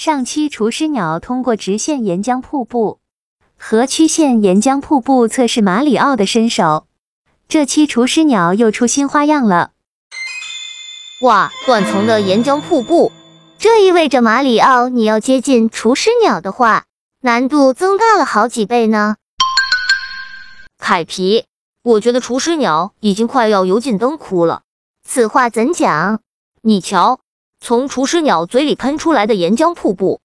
上期厨师鸟通过直线岩浆瀑布和曲线岩浆瀑布测试马里奥的身手，这期厨师鸟又出新花样了。哇，断层的岩浆瀑布，这意味着马里奥你要接近厨师鸟的话，难度增大了好几倍呢。凯皮，我觉得厨师鸟已经快要油尽灯枯了。此话怎讲？你瞧，从厨师鸟嘴里喷出来的岩浆瀑布，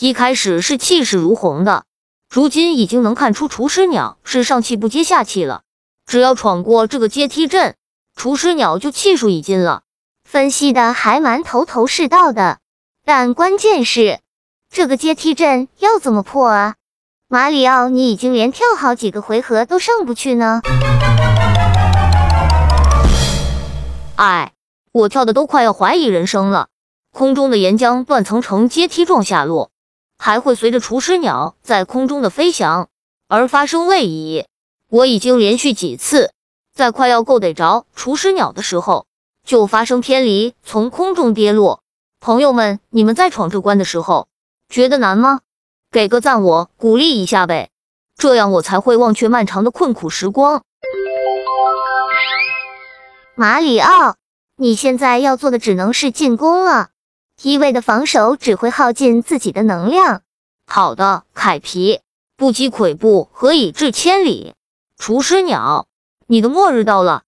一开始是气势如虹的，如今已经能看出厨师鸟是上气不接下气了。只要闯过这个阶梯阵，厨师鸟就气数已尽了。分析的还蛮头头是道的，但关键是这个阶梯阵要怎么破啊？马里奥，你已经连跳好几个回合都上不去呢。哎，我跳的都快要怀疑人生了。空中的岩浆断层呈阶梯状下落，还会随着厨师鸟在空中的飞翔而发生位移。我已经连续几次在快要够得着厨师鸟的时候。就发生偏离，从空中跌落。朋友们，你们在闯这关的时候，觉得难吗？给个赞，我鼓励一下呗，这样我才会忘却漫长的困苦时光。马里奥，你现在要做的只能是进攻了，一味的防守只会耗尽自己的能量。好的，凯皮，不积跬步，何以至千里？厨师鸟，你的末日到了。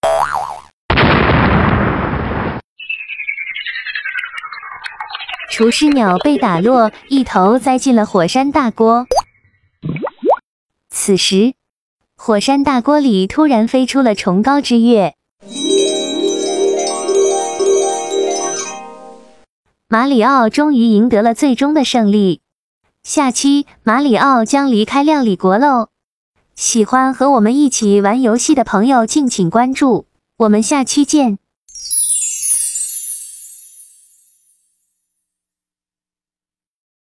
厨师鸟被打落，一头栽进了火山大锅。此时，火山大锅里突然飞出了崇高之月。马里奥终于赢得了最终的胜利。下期马里奥将离开料理国喽！喜欢和我们一起玩游戏的朋友，敬请关注。我们下期见。